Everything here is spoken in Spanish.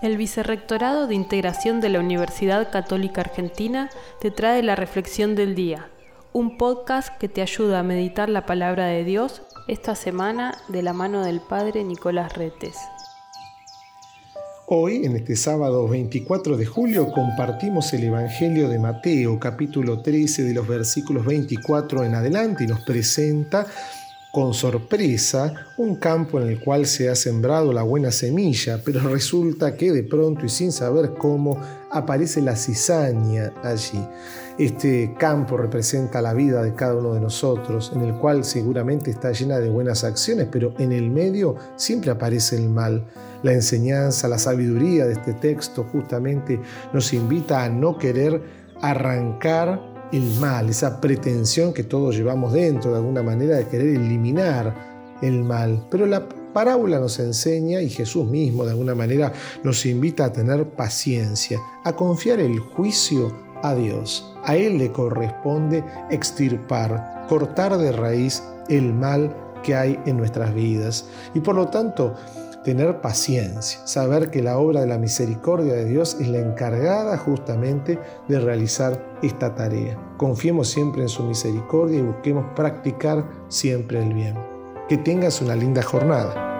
El Vicerrectorado de Integración de la Universidad Católica Argentina te trae la Reflexión del Día, un podcast que te ayuda a meditar la palabra de Dios esta semana de la mano del Padre Nicolás Retes. Hoy, en este sábado 24 de julio, compartimos el Evangelio de Mateo, capítulo 13, de los versículos 24 en adelante, y nos presenta con sorpresa un campo en el cual se ha sembrado la buena semilla, pero resulta que de pronto y sin saber cómo aparece la cizaña allí. Este campo representa la vida de cada uno de nosotros, en el cual seguramente está llena de buenas acciones, pero en el medio siempre aparece el mal. La enseñanza, la sabiduría de este texto justamente nos invita a no querer arrancar el mal, esa pretensión que todos llevamos dentro de alguna manera de querer eliminar el mal. Pero la parábola nos enseña y Jesús mismo de alguna manera nos invita a tener paciencia, a confiar el juicio a Dios. A Él le corresponde extirpar, cortar de raíz el mal que hay en nuestras vidas. Y por lo tanto, tener paciencia, saber que la obra de la misericordia de Dios es la encargada justamente de realizar esta tarea. Confiemos siempre en su misericordia y busquemos practicar siempre el bien. Que tengas una linda jornada.